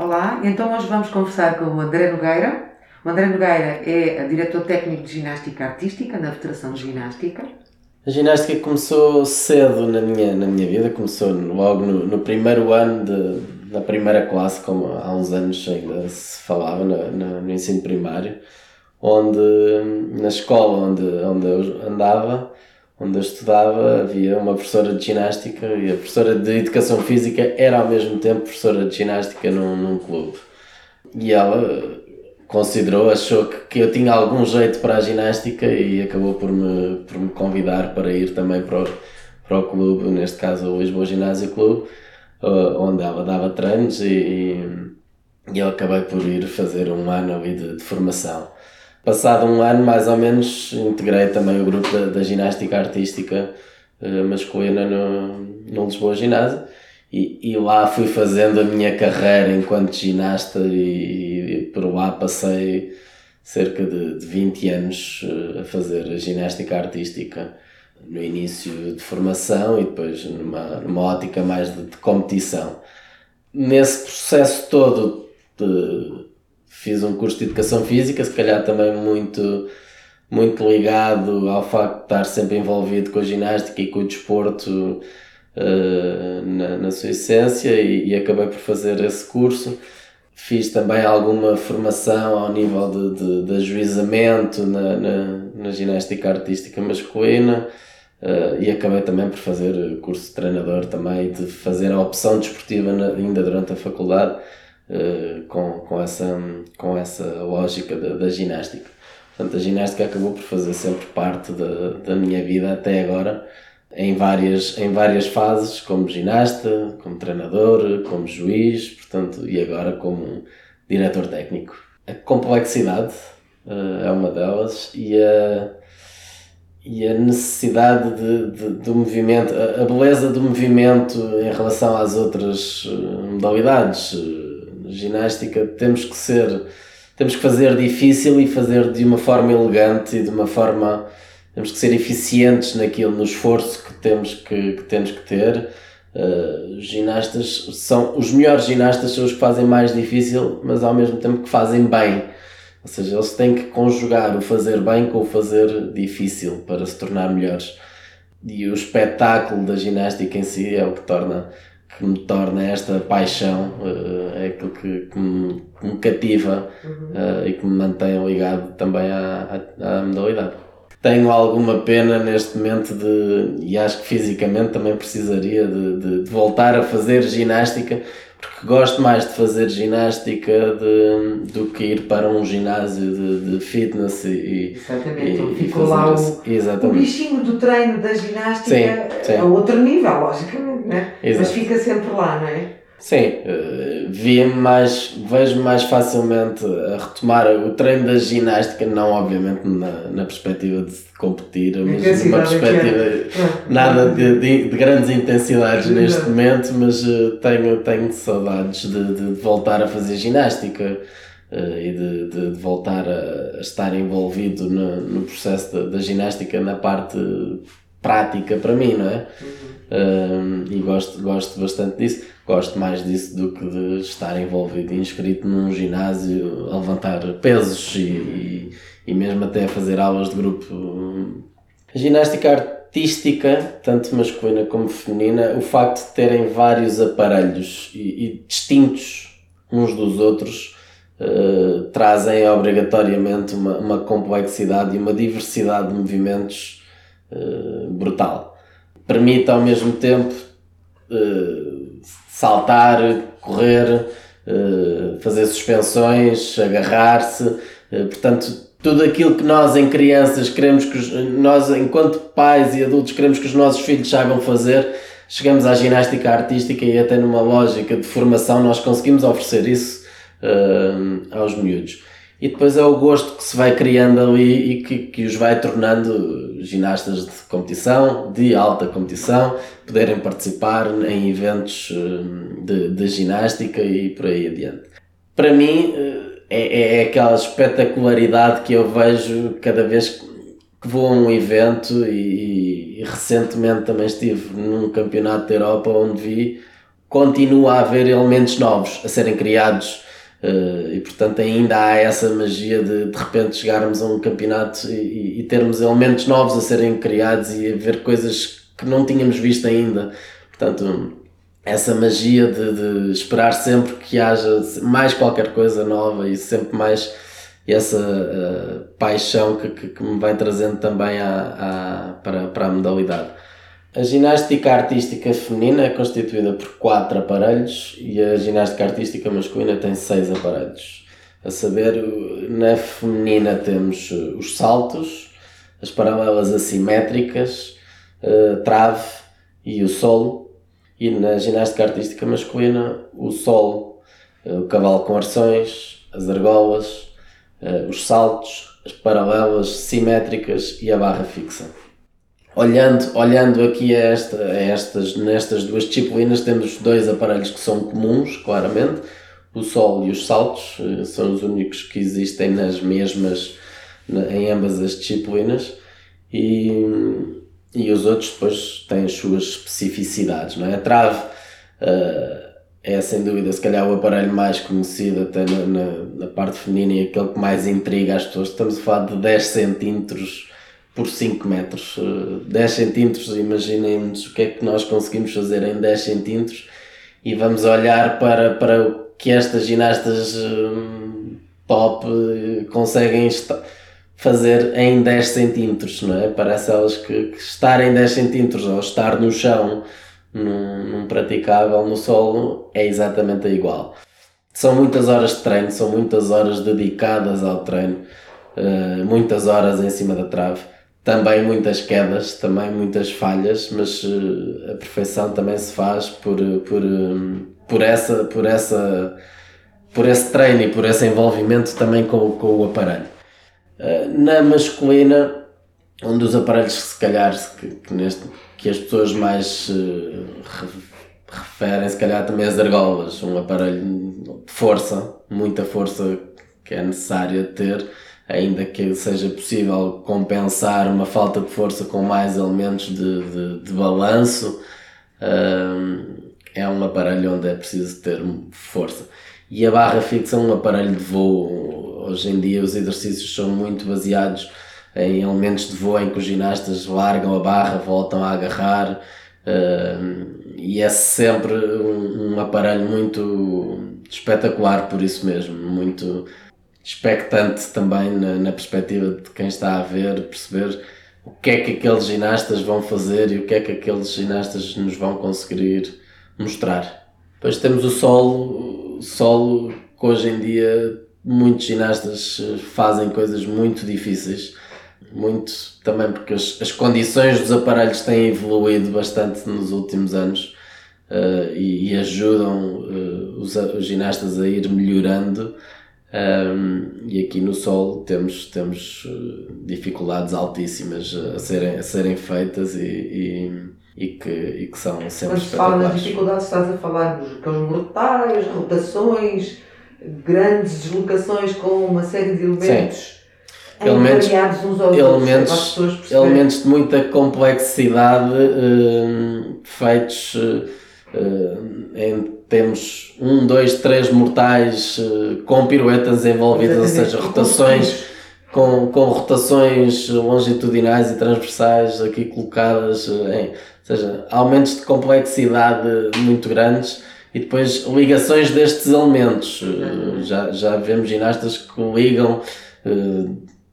Olá, então hoje vamos conversar com o André Nogueira. O André Nogueira é diretor técnico de ginástica artística na Federação de Ginástica. A ginástica começou cedo na minha, na minha vida, começou logo no, no primeiro ano de, da primeira classe, como há uns anos ainda se falava no, no, no ensino primário, onde na escola onde, onde eu andava, onde eu estudava, havia uma professora de ginástica e a professora de educação física era ao mesmo tempo professora de ginástica num, num clube. E ela considerou, achou que, que eu tinha algum jeito para a ginástica e acabou por me, por me convidar para ir também para o, para o clube, neste caso o Lisboa Ginásio Clube, onde ela dava treinos e, e, eu acabei por ir fazer um ano de, de formação. Passado um ano, mais ou menos, integrei também o grupo da, da ginástica artística uh, masculina no, no Lisboa Ginásio e, e lá fui fazendo a minha carreira enquanto ginasta e, e por lá passei cerca de, de 20 anos uh, a fazer a ginástica artística no início de formação e depois numa, numa ótica mais de, de competição. Nesse processo todo de, fiz um curso de educação física, se calhar também muito, muito ligado ao facto de estar sempre envolvido com a ginástica e com o desporto uh, na, na sua essência e, e, acabei por fazer esse curso. Fiz também alguma formação ao nível de, de, de ajuizamento na, na, na ginástica artística masculina. Uh, e acabei também por fazer curso de treinador também, de fazer a opção desportiva na, ainda durante a faculdade uh, com, com, essa, com essa lógica da, da, ginástica. Portanto, a ginástica acabou por fazer sempre parte da, da minha vida até agora, em várias, em várias fases, como ginasta, como treinador, como juiz, portanto, e agora como diretor técnico. A complexidade uh, é uma delas e a, e a necessidade de, de, do movimento, a, a beleza do movimento em relação às outras modalidades ginástica temos que ser temos que fazer difícil e fazer de uma forma elegante e de uma forma temos que ser eficientes naquilo no esforço que temos que, que temos que ter. Uh, ginastas são os melhores ginastas são os que fazem mais difícil mas ao mesmo tempo que fazem bem. Ou seja eles têm que conjugar o fazer bem com o fazer difícil para se tornar melhores. E o espetáculo da ginástica em si é o que torna que me torna esta paixão, uh, é aquilo que, que, me, que me cativa uhum. uh, e que me mantém ligado também à, à, à, modalidade. Tenho alguma pena neste momento de, e acho que fisicamente também precisaria de, de, de voltar a fazer ginástica, porque gosto mais de fazer ginástica de, do que ir para um ginásio de, de fitness e, Exatamente, e, ficou lá o, o bichinho do treino da ginástica sim, sim. a outro nível, logicamente, né? mas fica sempre lá, não é? Sim, uh, via mais, vejo mais facilmente a retomar o treino da ginástica, não obviamente na, na perspectiva de competir, mas numa perspectiva ah, nada de, de, de, grandes intensidades neste momento, mas uh, tenho, tenho saudades de, de, voltar a fazer ginástica uh, e de, de, voltar a, a, estar envolvido no, no processo da, da ginástica na parte prática para mim, não é? Uhum. e gosto, gosto bastante disso. Gosto mais disso do que de estar envolvido e inscrito num ginásio a levantar pesos e, e, e mesmo até a fazer aulas de grupo. A ginástica artística, tanto masculina como feminina, o facto de terem vários aparelhos e, e distintos uns dos outros uh, trazem obrigatoriamente uma, uma complexidade e uma diversidade de movimentos uh, brutal. Permite ao mesmo tempo uh, saltar, correr, uh, fazer suspensões, agarrar-se, portanto, tudo aquilo que nós em crianças queremos que os, nós enquanto pais e adultos queremos que os nossos filhos saibam fazer, chegamos à ginástica artística e até numa lógica de formação nós conseguimos oferecer isso uh, aos miúdos e depois é o gosto que se vai criando ali e que, que os vai tornando ginastas de competição, de alta competição, poderem participar em eventos eh, de, de ginástica e por aí adiante. Para mim eh, é, é aquela espetacularidade que eu vejo cada vez que vou a um evento e, e recentemente também estive num campeonato da Europa onde vi continua a haver elementos novos a serem criados uh, e portanto ainda há essa magia de de repente chegarmos a um campeonato e, e, termos elementos novos a serem criados e a ver coisas que não tínhamos visto ainda. Portanto, essa magia de, de esperar sempre que haja mais qualquer coisa nova e sempre mais essa uh, paixão que, que, que, me vai trazendo também à, à, para, para a modalidade. A ginástica artística feminina é constituída por quatro aparelhos e a ginástica artística masculina tem seis aparelhos. A saber, na feminina temos eh, os saltos, as paralelas assimétricas, a trave e o solo. E na ginástica artística masculina, o solo, eh, o cavalo com arções, as argolas, eh, os saltos, as paralelas simétricas e a barra fixa. Olhando, olhando aqui a, esta, a estas, nestas duas disciplinas, temos dois aparelhos que são comuns, claramente. O solo e os saltos eh, são os únicos que existem nas mesmas, em ambas as disciplinas. E, e os outros depois têm as suas especificidades, não é? A trave uh, é sem dúvida, se calhar, o aparelho mais conhecido até na, na, na, parte feminina e aquele que mais intriga as pessoas. Estamos a falar de 10 centímetros por 5 metros. 10 centímetros, imaginem-nos o que é que nós conseguimos fazer em 10 centímetros e vamos olhar para, para o que estas ginastas top eh, conseguem fazer em 10 centímetros, não é? Parece elas que, que estar em 10 centímetros ou estar no chão num, num praticável no solo é exatamente igual. São muitas horas de treino, são muitas horas dedicadas ao treino, muitas horas em cima da trave, também muitas quedas, também muitas falhas, mas uh, a perfeição também se faz por, por, um, por, essa, por, essa, por esse treino e por esse envolvimento também com, com o aparelho. Na masculina, um dos aparelhos que se calhar que, que neste que as pessoas mais referem, se calhar também as argolas, um aparelho de força, muita força que é necessária ter, ainda que seja possível compensar uma falta de força com mais elementos de, de, de balanço, uh, é um aparelho onde é preciso ter força. E a barra fixa é um aparelho de voo. Hoje em dia os exercícios são muito baseados em elementos de voo em que os ginastas largam a barra, voltam a agarrar uh, e é sempre um, um, aparelho muito espetacular por isso mesmo, muito expectante também na, na perspectiva de quem está a ver, perceber o que é que aqueles ginastas vão fazer e o que é que aqueles ginastas nos vão conseguir mostrar. Depois temos o solo, solo que hoje em dia muitos ginastas fazem coisas muito difíceis muito também porque as, as condições dos aparelhos têm evoluído bastante nos últimos anos uh, e, e, ajudam uh, os, os, ginastas a ir melhorando. Um, e aqui no solo temos, temos uh, dificuldades altíssimas a serem, a serem feitas e, e, e, que, e que são sempre Quando se fala nas dificuldades, estás a falar dos cães mortais, rotações, grandes deslocações com uma série de elementos. Sim elementos, elementos, elementos de muita complexidade uh, feitos uh, em temos um, dois, três mortais uh, com piruetas envolvidas, ou seja, rotações com, com rotações longitudinais e transversais aqui colocadas em, ou seja, aumentos de complexidade muito grandes e depois ligações destes elementos. Já, já vemos ginastas que ligam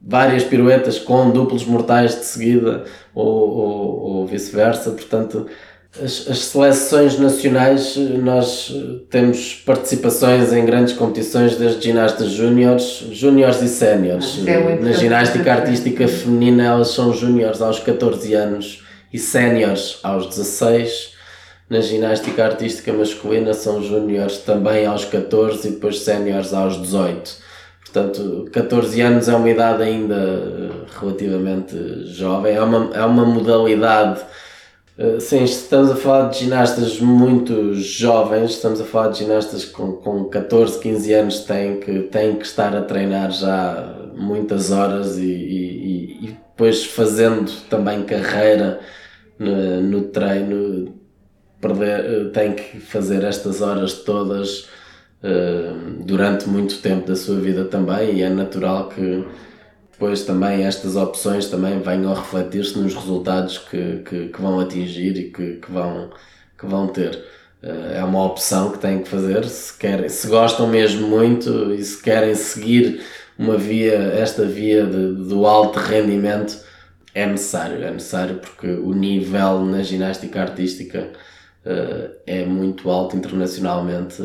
várias piruetas com duplos mortais de seguida ou, ou, ou vice-versa. Portanto, as, as, seleções nacionais, nós temos participações em grandes competições, desde ginastas júniores, júniores e séniores. É Na ginástica artística feminina, elas são júniores aos 14 anos e séniores aos 16. Na ginástica artística masculina, são júniores também aos 14 e depois séniores aos 18 Portanto, 14 anos é uma idade ainda eh, relativamente jovem, é uma, é uma modalidade. Eh, sim, estamos a falar de ginastas muito jovens, estamos a falar de ginastas com, com 14, 15 anos têm que, têm que estar a treinar já muitas horas e, e, e depois fazendo também carreira no, no treino perder, tem que fazer estas horas todas durante muito tempo da sua vida também e é natural que depois também estas opções também venham a refletir-se nos resultados que, que, que, vão atingir e que, que, vão, que vão ter. Uh, é uma opção que têm que fazer se, querem, se gostam mesmo muito e se querem seguir uma via, esta via de, do alto rendimento, é necessário, é necessário porque o nível na ginástica artística uh, é muito alto internacionalmente.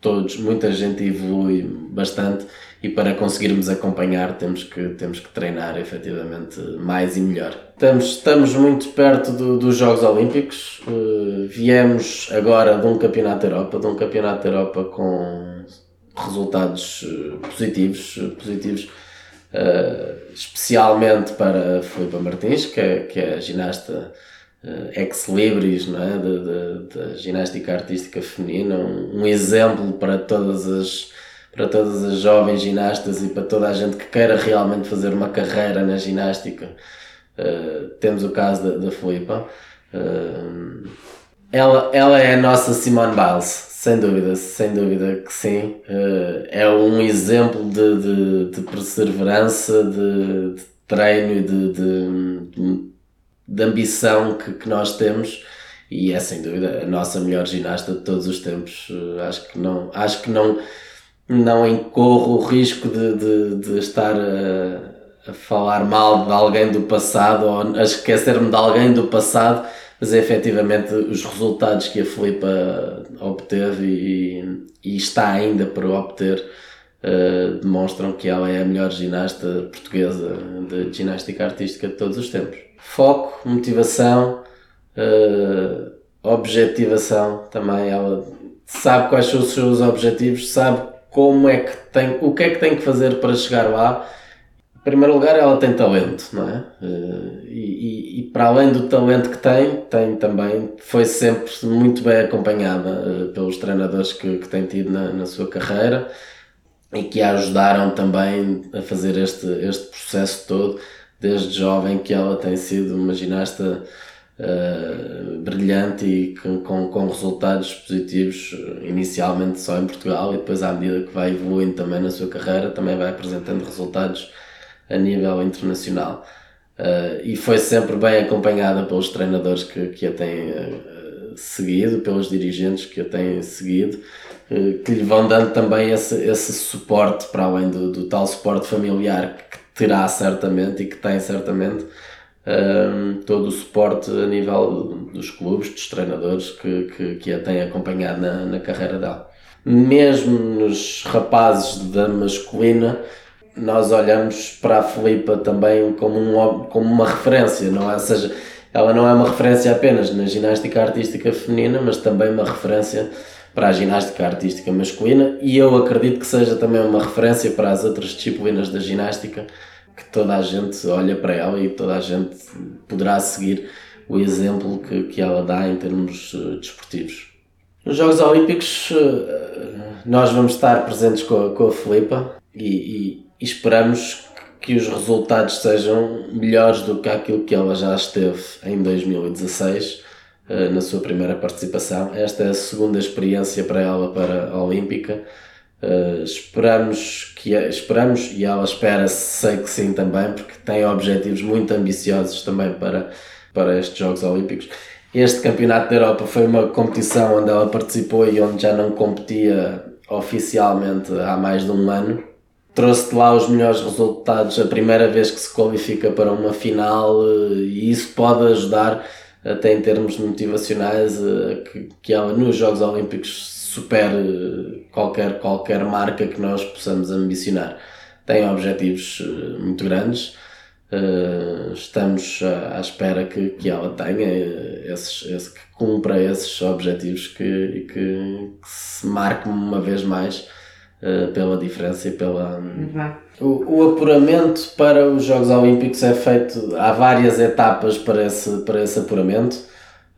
Uh, todos, muita gente evolui bastante e para conseguirmos acompanhar temos que, temos que treinar efetivamente mais e melhor. Estamos, estamos muito perto do, dos Jogos Olímpicos, uh, viemos agora de um Campeonato da Europa, de um Campeonato da Europa com resultados uh, positivos, uh, positivos especialmente para Filipe Martins, que é, que é ginasta ex-libris não é? da ginástica artística feminina, um, um exemplo para todas as para todas as jovens ginastas e para toda a gente que queira realmente fazer uma carreira na ginástica. Uh, temos o caso da, da Filipa. Uh, ela, ela é a nossa Simone Biles, sem dúvida, sem dúvida que sim. É um exemplo de, de, de perseverança, de, de, treino e de, de, de ambição que, que nós temos e é sem dúvida a nossa melhor ginasta de todos os tempos. acho que não, acho que não, não incorro o risco de, de, de estar a, a, falar mal de alguém do passado ou a esquecer-me de alguém do passado, mas é efetivamente os resultados que a Filipa obteve e, e está ainda por obter uh, demonstram que ela é a melhor ginasta portuguesa de ginástica artística de todos os tempos. Foco, motivação, uh, objetivação também. Ela sabe quais são os seus objetivos, sabe como é que tem, o que é que tem que fazer para chegar lá. Em primeiro lugar, ela tem talento, não é? Eh, e, e, para além do talento que tem, tem também, foi sempre muito bem acompanhada eh, pelos treinadores que, que tem tido na, na sua carreira e que a ajudaram também a fazer este, este processo todo, desde jovem que ela tem sido uma ginasta uh, brilhante e com, com, com, resultados positivos, inicialmente só em Portugal e depois, à medida que vai evoluindo também na sua carreira, também vai apresentando resultados a nível internacional. Uh, e foi sempre bem acompanhada pelos treinadores que, que a têm uh, seguido, pelos dirigentes que a têm seguido, que lhe vão dando também esse, esse suporte, para além do, do tal suporte familiar que terá certamente e que tem certamente, um, todo o suporte a nível dos clubes, dos treinadores que, que, que a têm acompanhado na, na carreira dela. Mesmo nos rapazes da masculina, nós olhamos para a Filipa também como, um, como uma referência, não é? Ou seja, ela não é uma referência apenas na ginástica artística feminina, mas também uma referência para a ginástica artística masculina e eu acredito que seja também uma referência para as outras disciplinas da ginástica que toda a gente olha para ela e toda a gente poderá seguir o exemplo que, que ela dá em termos uh, desportivos. Nos Jogos Olímpicos uh, nós vamos estar presentes com a, com a Filipa e, e, e, esperamos que os resultados sejam melhores do que aquilo que ela já esteve em 2016 uh, na sua primeira participação. Esta é a segunda experiência para ela para a Olímpica Uh, esperamos que esperamos e ela espera sei que sim também porque tem objetivos muito ambiciosos também para para estes Jogos Olímpicos. Este campeonato da Europa foi uma competição onde ela participou e onde já não competia oficialmente há mais de um ano. Trouxe de lá os melhores resultados a primeira vez que se qualifica para uma final eh, e isso pode ajudar até em termos motivacionais eh, que, que ela nos Jogos Olímpicos supere qualquer, qualquer marca que nós possamos ambicionar. Tem objetivos eh, muito grandes, uh, estamos à espera que, que ela tenha esses, esse, que cumpra esses objetivos que, e que, que se marque uma vez mais pela diferença e pela. Uhum. O, o apuramento para os Jogos Olímpicos é feito, há várias etapas para esse, para esse apuramento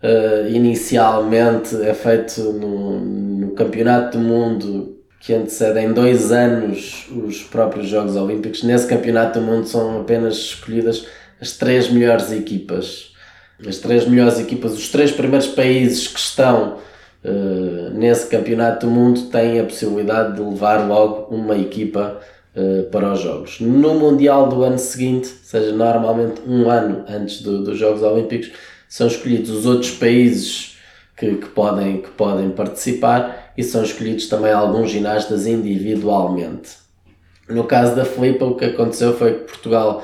uh, inicialmente é feito no Campeonato do Mundo que antecedem dois anos os próprios Jogos Olímpicos. Nesse Campeonato do Mundo são apenas escolhidas as três melhores equipas as três melhores equipas, os três primeiros países que estão uh, nesse campeonato do mundo têm a possibilidade de levar logo uma equipa uh, para os Jogos. No Mundial do ano seguinte, ou seja, normalmente um ano antes do, dos Jogos Olímpicos, são escolhidos os outros países que, que, podem, que podem participar e são escolhidos também alguns ginastas individualmente. No caso da Filipa, o que aconteceu foi que Portugal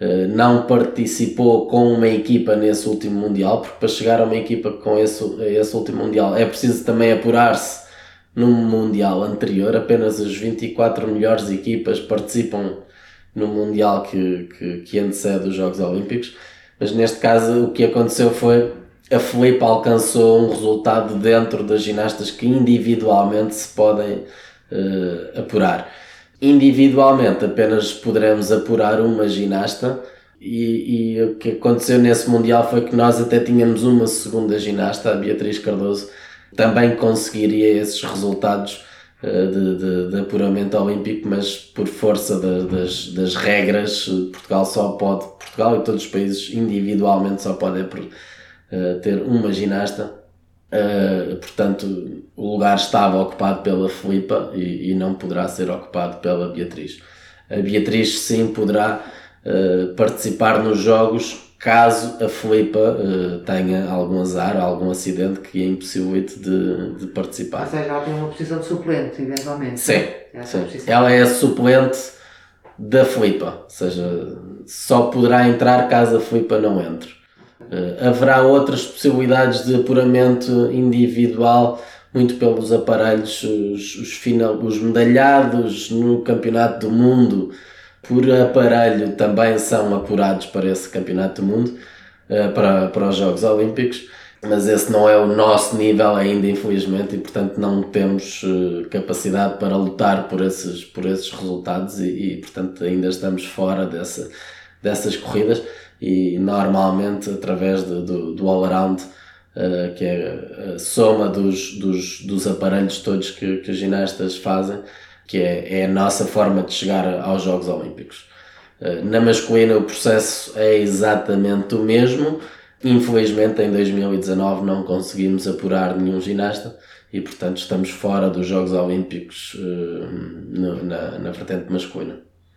uh, não participou com uma equipa nesse último Mundial, porque para chegar a uma equipa com esse, esse último Mundial é preciso também apurar-se no Mundial anterior. Apenas as 24 melhores equipas participam no Mundial que, que, que antecede os Jogos Olímpicos. Mas neste caso, o que aconteceu foi a Filipe alcançou um resultado dentro das ginastas que individualmente se podem uh, apurar. Individualmente apenas poderemos apurar uma ginasta e, e, o que aconteceu nesse Mundial foi que nós até tínhamos uma segunda ginasta, a Beatriz Cardoso, também conseguiria esses resultados uh, de, de, de, apuramento olímpico, mas por força de, das, das regras, Portugal só pode, Portugal e todos os países individualmente só podem uh, ter uma ginasta Uh, portanto, o lugar estava ocupado pela Filipa e, e, não poderá ser ocupado pela Beatriz. A Beatriz sim poderá uh, participar nos jogos caso a Filipa tenha algum azar, algum acidente que a impossibilite de, de participar. Ou seja, ela tem uma posição de suplente, eventualmente. Sim, sim. ela é a suplente da Filipa, ou seja, só poderá entrar caso a Filipa não entre. Uh, haverá outras possibilidades de apuramento individual, muito pelos aparelhos, os, os, final, os medalhados no Campeonato do Mundo por aparelho também são apurados para esse Campeonato do Mundo, uh, para, para os Jogos Olímpicos, mas esse não é o nosso nível ainda, infelizmente, e portanto não temos uh, capacidade para lutar por esses, por esses resultados e, e portanto ainda estamos fora dessa, dessas corridas e normalmente através de, do, do all-around, uh, que é a soma dos, dos, dos aparelhos todos que, que os ginastas fazem, que é, é a nossa forma de chegar aos Jogos Olímpicos. Uh, na masculina o processo é exatamente o mesmo, infelizmente em 2019 não conseguimos apurar nenhum ginasta e portanto estamos fora dos Jogos Olímpicos uh, na, na vertente masculina.